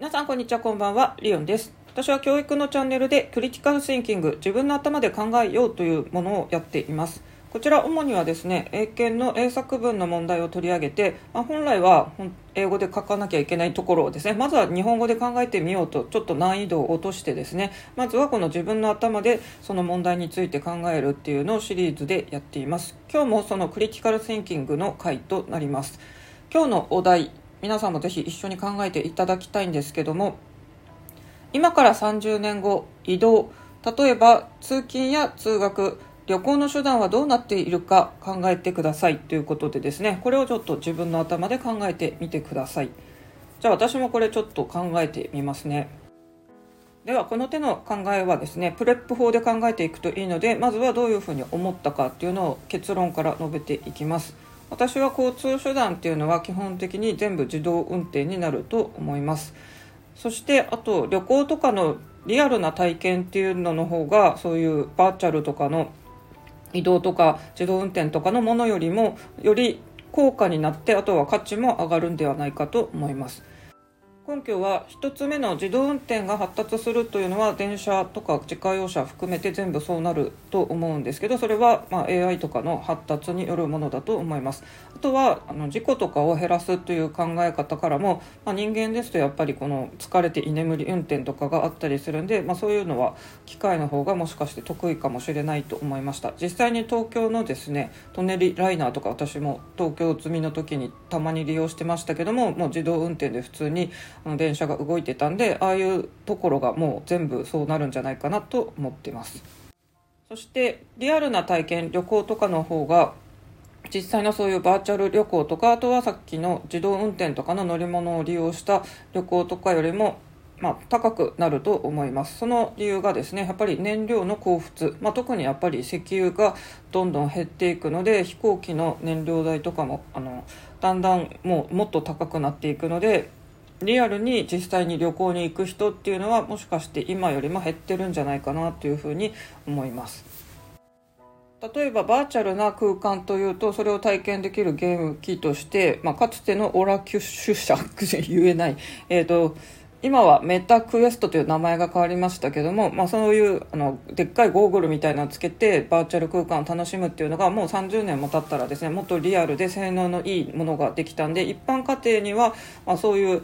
皆さんこんにちはこんばんは。リオンです。私は教育のチャンネルでクリティカルシンキング自分の頭で考えようというものをやっています。こちら主にはですね英検の英作文の問題を取り上げて、まあ、本来は英語で書かなきゃいけないところをですねまずは日本語で考えてみようとちょっと難易度を落としてですねまずはこの自分の頭でその問題について考えるっていうのをシリーズでやっています。今日もそのクリティカルシンキングの回となります。今日のお題皆さんもぜひ一緒に考えていただきたいんですけども今から30年後移動例えば通勤や通学旅行の手段はどうなっているか考えてくださいということでですねこれをちょっと自分の頭で考えてみてください。じゃあ私もこれちょっと考えてみますね。ではこの手の考えはですねプレップ法で考えていくといいのでまずはどういうふうに思ったかっていうのを結論から述べていきます。私は交通手段っていうのは基本的に全部自動運転になると思います。そしてあと旅行とかのリアルな体験っていうのの方がそういうバーチャルとかの移動とか自動運転とかのものよりもより高価になってあとは価値も上がるんではないかと思います。根拠は1つ目の自動運転が発達するというのは電車とか自家用車含めて全部そうなると思うんですけどそれはま AI とかの発達によるものだと思います。あとはあの事故とかを減らすという考え方からも、まあ、人間ですとやっぱりこの疲れて居眠り運転とかがあったりするんで、まあ、そういうのは機械の方がもしかして得意かもしれないと思いました。実際に東京のですねトネリライナーとか私も東京積みの時にたまに利用してましたけどももう自動運転で普通に電車が動いてたんでああいうところがもう全部そうなるんじゃないかなと思ってます。そしてリアルな体験旅行とかの方が実際のそういうバーチャル旅行とかあとはさっきの自動運転とかの乗り物を利用した旅行とかよりもまあ、高くなると思います。その理由がですねやっぱり燃料の交付、まあ、特にやっぱり石油がどんどん減っていくので飛行機の燃料代とかもあのだんだんもうもっと高くなっていくのでリアルに実際に旅行に行く人っていうのはもしかして今よりも減ってるんじゃないかなというふうに思います。例えばバーチャルな空間というとそれを体験できるゲーム機として、まあ、かつてのオラキュッシュ社言えない、えーと、今はメタクエストという名前が変わりましたけども、まあ、そういうあのでっかいゴーグルみたいなのをつけてバーチャル空間を楽しむっていうのがもう30年も経ったらですねもっとリアルで性能のいいものができたんで一般家庭には、まあ、そういう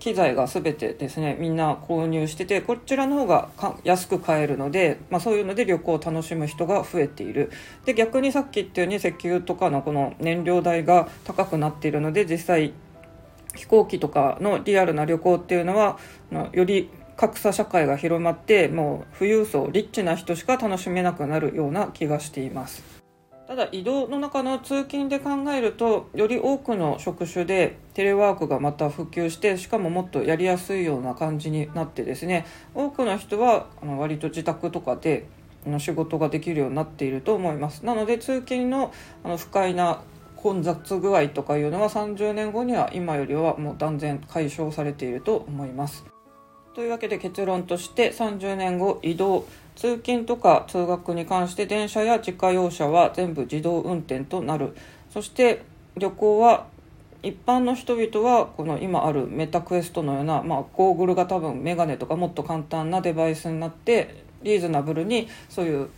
機材が全てですねみんな購入しててこちらの方が安く買えるので、まあ、そういうので旅行を楽しむ人が増えているで逆にさっき言ったように石油とかのこの燃料代が高くなっているので実際飛行機とかのリアルな旅行っていうのはより格差社会が広まってもう富裕層リッチな人しか楽しめなくなるような気がしています。ただ移動の中の通勤で考えるとより多くの職種でテレワークがまた普及してしかももっとやりやすいような感じになってですね多くの人は割と自宅とかで仕事ができるようになっていると思います。なので通勤のあの不快な混雑具合とかいうのは30年後には今よりはもう断然解消されていると思います。というわけで結論として30年後移動通勤とか通学に関して電車や自家用車は全部自動運転となる。そして旅行は一般の人々はこの今あるメタクエストのような、まあ、ゴーグルが多分メガネとかもっと簡単なデバイスになってリーズナブルにそういう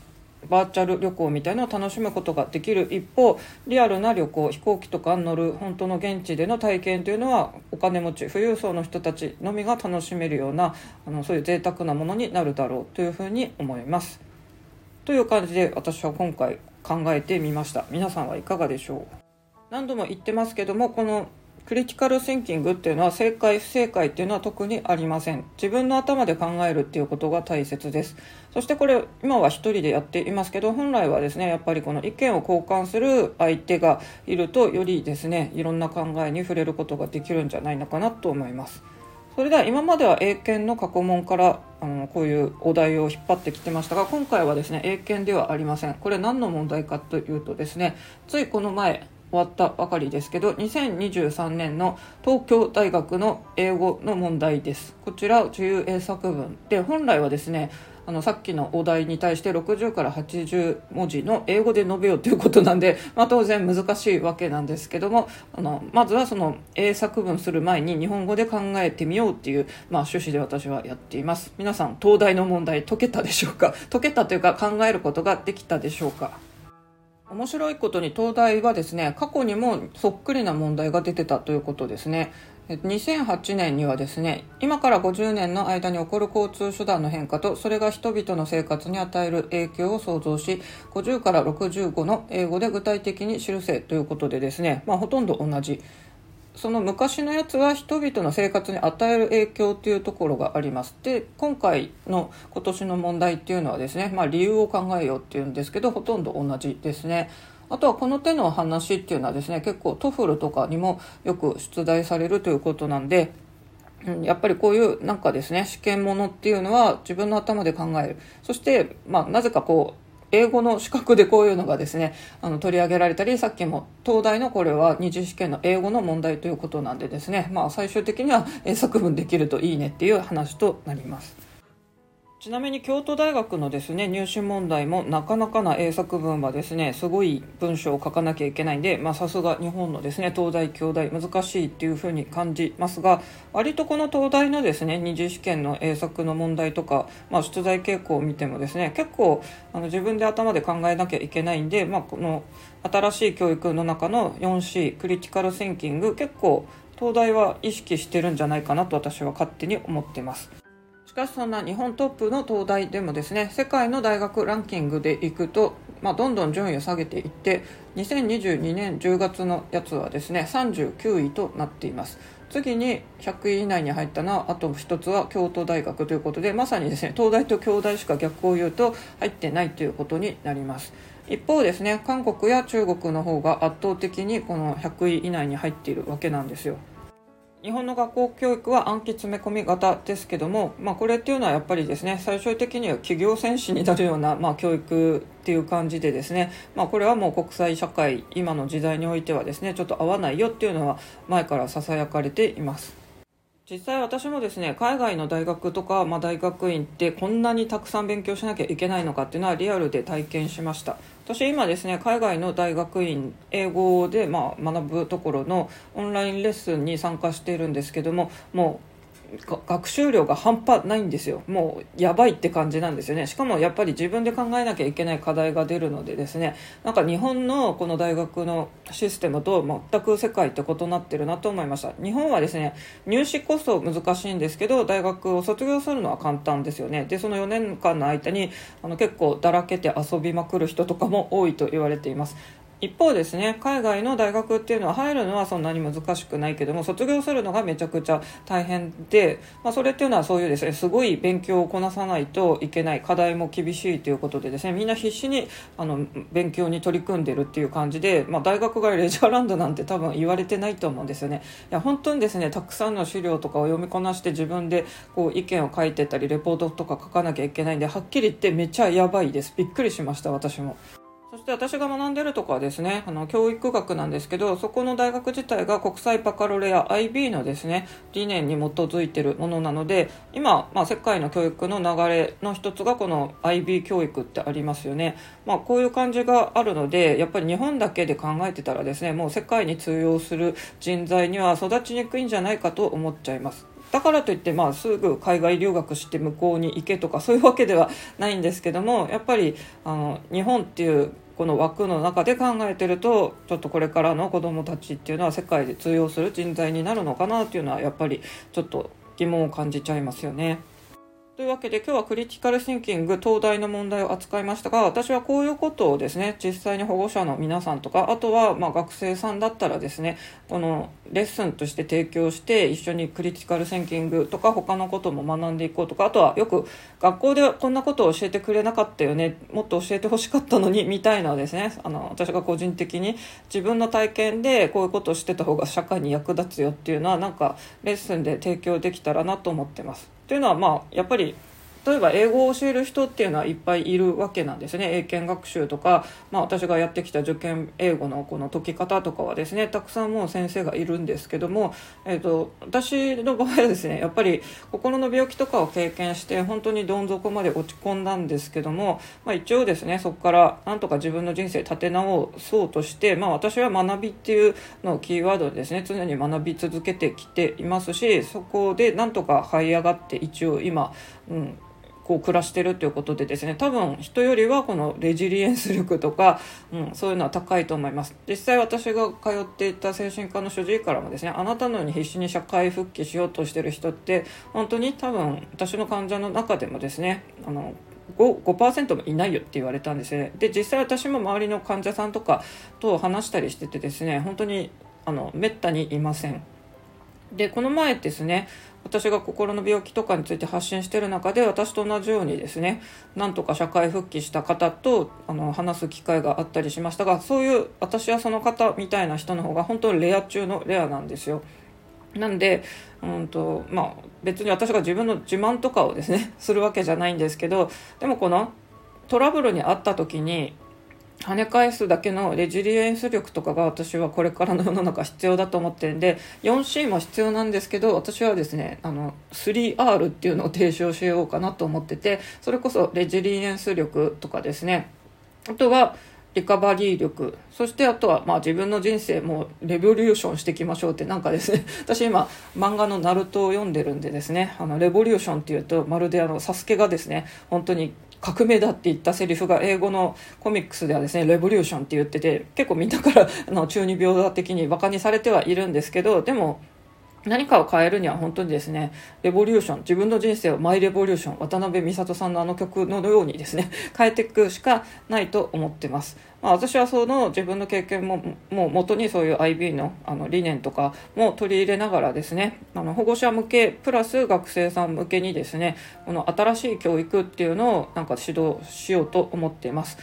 バーチャル旅行みたいなのを楽しむことができる一方リアルな旅行飛行機とかに乗る本当の現地での体験というのはお金持ち富裕層の人たちのみが楽しめるようなあのそういう贅沢なものになるだろうというふうに思います。という感じで私は今回考えてみました皆さんはいかがでしょう？何度も言ってますけどもこのクリティカルシンキングっていうのは正解不正解っていうのは特にありません。自分の頭で考えるっていうことが大切です。そしてこれ今は1人でやっていますけど本来はですねやっぱりこの意見を交換する相手がいるとよりですねいろんな考えに触れることができるんじゃないのかなと思います。それでは今までは英検の過去問からあのこういうお題を引っ張ってきてましたが今回はですね英検ではありません。これ何の問題かというとですねついこの前終わったばかりですけど2023年の東京大学の英語の問題です。こちら自由英作文で本来はですねあのさっきのお題に対して60から80文字の英語で述べようということなんで、まあ、当然難しいわけなんですけどもあのまずはその英作文する前に日本語で考えてみようっていう、まあ、趣旨で私はやっています。皆さん東大の問題解けたでしょうか？解けたというか考えることができたでしょうか？面白いことに東大はですね過去にもそっくりな問題が出てたということですね。2008年にはですね今から50年の間に起こる交通手段の変化とそれが人々の生活に与える影響を想像し50から65の英語で具体的に記せということでですね、まあ、ほとんど同じその昔のやつは人々の生活に与える影響というところがありますで今回の今年の問題っていうのはですね、まあ、理由を考えようっていうんですけどほとんど同じですね。あとはこの手の話っていうのはですね結構 TOEFL とかにもよく出題されるということなんでやっぱりこういうなんかですね試験ものっていうのは自分の頭で考える。そしてまあなぜかこう英語の資格でこういうのがですねあの取り上げられたりさっきも東大のこれは二次試験の英語の問題ということなんでですねまあ最終的にはえ作文できるといいねっていう話となります。ちなみに京都大学のですね入試問題もなかなかな英作文はですねすごい文章を書かなきゃいけないんでまさすが日本のですね東大京大難しいっていうふうに感じますが割とこの東大のですね二次試験の英作の問題とか、まあ、出題傾向を見てもですね結構あの自分で頭で考えなきゃいけないんで、まあ、この新しい教育の中の 4C クリティカルシンキング結構東大は意識してるんじゃないかなと私は勝手に思ってます。しかしそんな日本トップの東大でもですね世界の大学ランキングでいくと、まあ、どんどん順位を下げていって2022年10月のやつはですね39位となっています。次に100位以内に入ったのはあと1つは京都大学ということでまさにですね東大と京大しか逆を言うと入ってないということになります。一方ですね韓国や中国の方が圧倒的にこの100位以内に入っているわけなんですよ。日本の学校教育は暗記詰め込み型ですけども、まあ、これっていうのはやっぱりですね最終的には企業戦士になるような、まあ、教育っていう感じでですね、まあ、これはもう国際社会今の時代においてはですねちょっと合わないよっていうのは前からささやかれています。実際私もですね海外の大学とか、まあ、大学院ってこんなにたくさん勉強しなきゃいけないのかっていうのはリアルで体験しました。私今ですね海外の大学院英語でまあ学ぶところのオンラインレッスンに参加しているんですけどももう学習量が半端ないんですよ。もうやばいって感じなんですよね。しかもやっぱり自分で考えなきゃいけない課題が出るのでですね。なんか日本のこの大学のシステムと全く世界って異なってるなと思いました。日本はですね入試こそ難しいんですけど大学を卒業するのは簡単ですよね。でその4年間の間にあの結構だらけて遊びまくる人とかも多いと言われています。一方ですね海外の大学っていうのは入るのはそんなに難しくないけども卒業するのがめちゃくちゃ大変で、まあ、それっていうのはそういうですねすごい勉強をこなさないといけない課題も厳しいということでですねみんな必死にあの勉強に取り組んでるっていう感じで、まあ、大学がレジャーランドなんて多分言われてないと思うんですよねいや本当にですねたくさんの資料とかを読みこなして自分でこう意見を書いてたりレポートとか書かなきゃいけないんではっきり言ってめっちゃやばいですびっくりしました私も。そして私が学んでるとこはですね、あの、教育学なんですけど、そこの大学自体が国際バカロレア IB のですね、理念に基づいてるものなので、今、まあ、世界の教育の流れの一つがこの IB 教育ってありますよね。まあ、こういう感じがあるので、やっぱり日本だけで考えてたらですね、もう世界に通用する人材には育ちにくいんじゃないかと思っちゃいます。だからといって、まあ、すぐ海外留学して向こうに行けとかそういうわけではないんですけどもやっぱりあの日本っていうこの枠の中で考えてるとちょっとこれからの子どもたちっていうのは世界で通用する人材になるのかなっていうのはやっぱりちょっと疑問を感じちゃいますよね。というわけで今日はクリティカルシンキング東大の問題を扱いましたが私はこういうことをですね実際に保護者の皆さんとかあとはま学生さんだったらですねこのレッスンとして提供して一緒にクリティカルシンキングとか他のことも学んでいこうとかあとはよく学校でこんなことを教えてくれなかったよねもっと教えてほしかったのにみたいなですねあの私が個人的に自分の体験でこういうことをしてた方が社会に役立つよっていうのはなんかレッスンで提供できたらなと思ってます。というのはまあやっぱり例えば英語を教える人っていうのはいっぱいいるわけなんですね。英検学習とか、まあ、私がやってきた受験英語のこの解き方とかはですねたくさんもう先生がいるんですけども、えーと、私の場合はですねやっぱり心の病気とかを経験して本当にどん底まで落ち込んだんですけども、まあ、一応ですねそこからなんとか自分の人生立て直そうとして、まあ、私は学びっていうのをキーワードでですね常に学び続けてきていますしそこでなんとか這い上がって一応今、うん、こう暮らしてるっていうことでですね多分人よりはこのレジリエンス力とか、うん、そういうのは高いと思います。実際私が通っていた精神科の主治医からもですねあなたのように必死に社会復帰しようとしてる人って本当に多分私の患者の中でもですねあの 5%, もいないよって言われたんですね。で実際私も周りの患者さんとかと話したりしててですね本当にあのめったにいません。でこの前ですね私が心の病気とかについて発信してる中で私と同じようにですねなんとか社会復帰した方とあの話す機会があったりしましたがそういう私はその方みたいな人の方が本当にレア中のレアなんですよ。なんで、うんとまあ、別に私が自分の自慢とかをですねするわけじゃないんですけどでもこのトラブルにあった時に跳ね返すだけのレジリエンス力とかが私はこれからの世の中必要だと思ってるんで 4C も必要なんですけど私はですねあの 3R っていうのを提唱しようかなと思っててそれこそレジリエンス力とかですね。あとはリカバリー力。そしてあとはまあ自分の人生もレボリューションしていきましょうってなんかですね。私今漫画の「ナルトを読んでるんでですね。あのレボリューションっていうとまるであのサスケがですね本当に革命だって言ったセリフが英語のコミックスではですねレボリューションって言ってて結構みんなからあの中二病的にバカにされてはいるんですけどでも何かを変えるには本当にですね、レボリューション、自分の人生をマイレボリューション、渡辺美里さんのあの曲のようにですね、変えていくしかないと思ってます。まあ、私はその自分の経験も、もう元にそういう IB のあの理念とかも取り入れながらですね、あの保護者向け、プラス学生さん向けにですね、この新しい教育っていうのをなんか指導しようと思っています。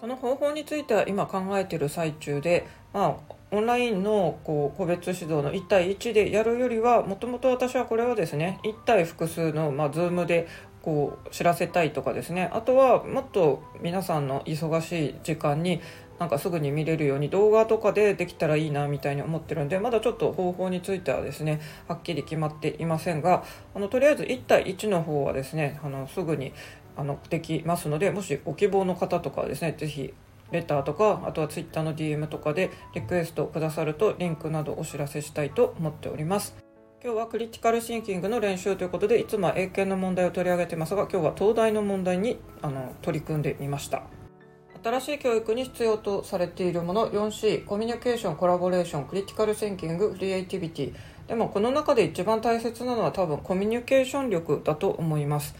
その方法については今考えている最中で、まあ、オンラインのこう個別指導の1対1でやるよりはもともと私はこれはですね1対複数の、まあ、Zoom でこう知らせたいとかですねあとはもっと皆さんの忙しい時間になんかすぐに見れるように動画とかでできたらいいなみたいに思ってるんでまだちょっと方法についてはですねはっきり決まっていませんがあのとりあえず1対1の方はですねあのすぐにあのできますのでもしご希望の方とかはですね是非レターとかあとは Twitter の DM とかでリクエストくださるとリンクなどお知らせしたいと思っております。今日はクリティカルシンキングの練習ということでいつもは英検の問題を取り上げてますが今日は東大の問題にあの取り組んでみました。新しい教育に必要とされているもの 4C コミュニケーションコラボレーションクリティカルシンキングクリエイティビティ。でもこの中で一番大切なのは多分コミュニケーション力だと思います。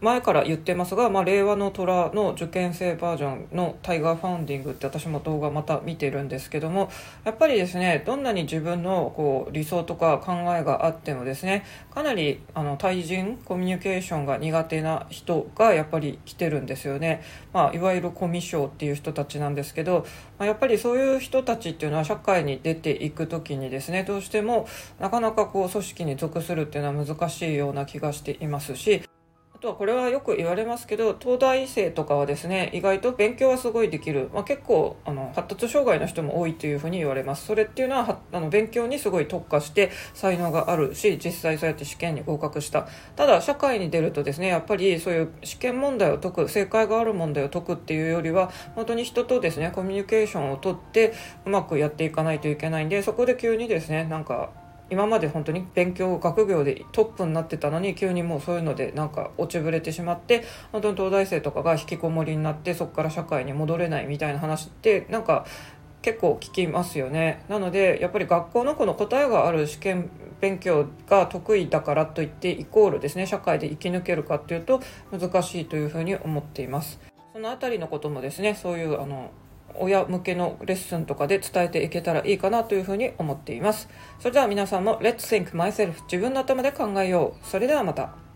前から言ってますが、まあ、令和の虎の受験生バージョンの Tiger Funding って私も動画また見てるんですけどもやっぱりですねどんなに自分のこう理想とか考えがあってもですねかなりあの対人コミュニケーションが苦手な人がやっぱり来てるんですよね、まあ、いわゆるコミュ障っていう人たちなんですけど、まあ、やっぱりそういう人たちっていうのは社会に出ていく時にですねどうしてもなかなかこう組織に属するっていうのは難しいような気がしていますしあとはこれはよく言われますけど東大生とかはですね意外と勉強はすごいできる、まあ、結構あの発達障害の人も多いというふうに言われます。それっていうのはあの勉強にすごい特化して才能があるし実際そうやって試験に合格した。ただ社会に出るとですねやっぱりそういう試験問題を解く正解がある問題を解くっていうよりは本当に人とですねコミュニケーションをとってうまくやっていかないといけないんでそこで急にですねなんか今まで本当に勉強学業でトップになってたのに急にもうそういうのでなんか落ちぶれてしまって本当に東大生とかが引きこもりになってそこから社会に戻れないみたいな話ってなんか結構聞きますよね。なのでやっぱり学校のこの答えがある試験勉強が得意だからといってイコールですね社会で生き抜けるかっていうと難しいというふうに思っています。その辺りのこともですねそういうあの親向けのレッスンとかで伝えていけたらいいかなというふうに思っています。それでは皆さんも Let's Think Myself 自分の頭で考えよう。それではまた。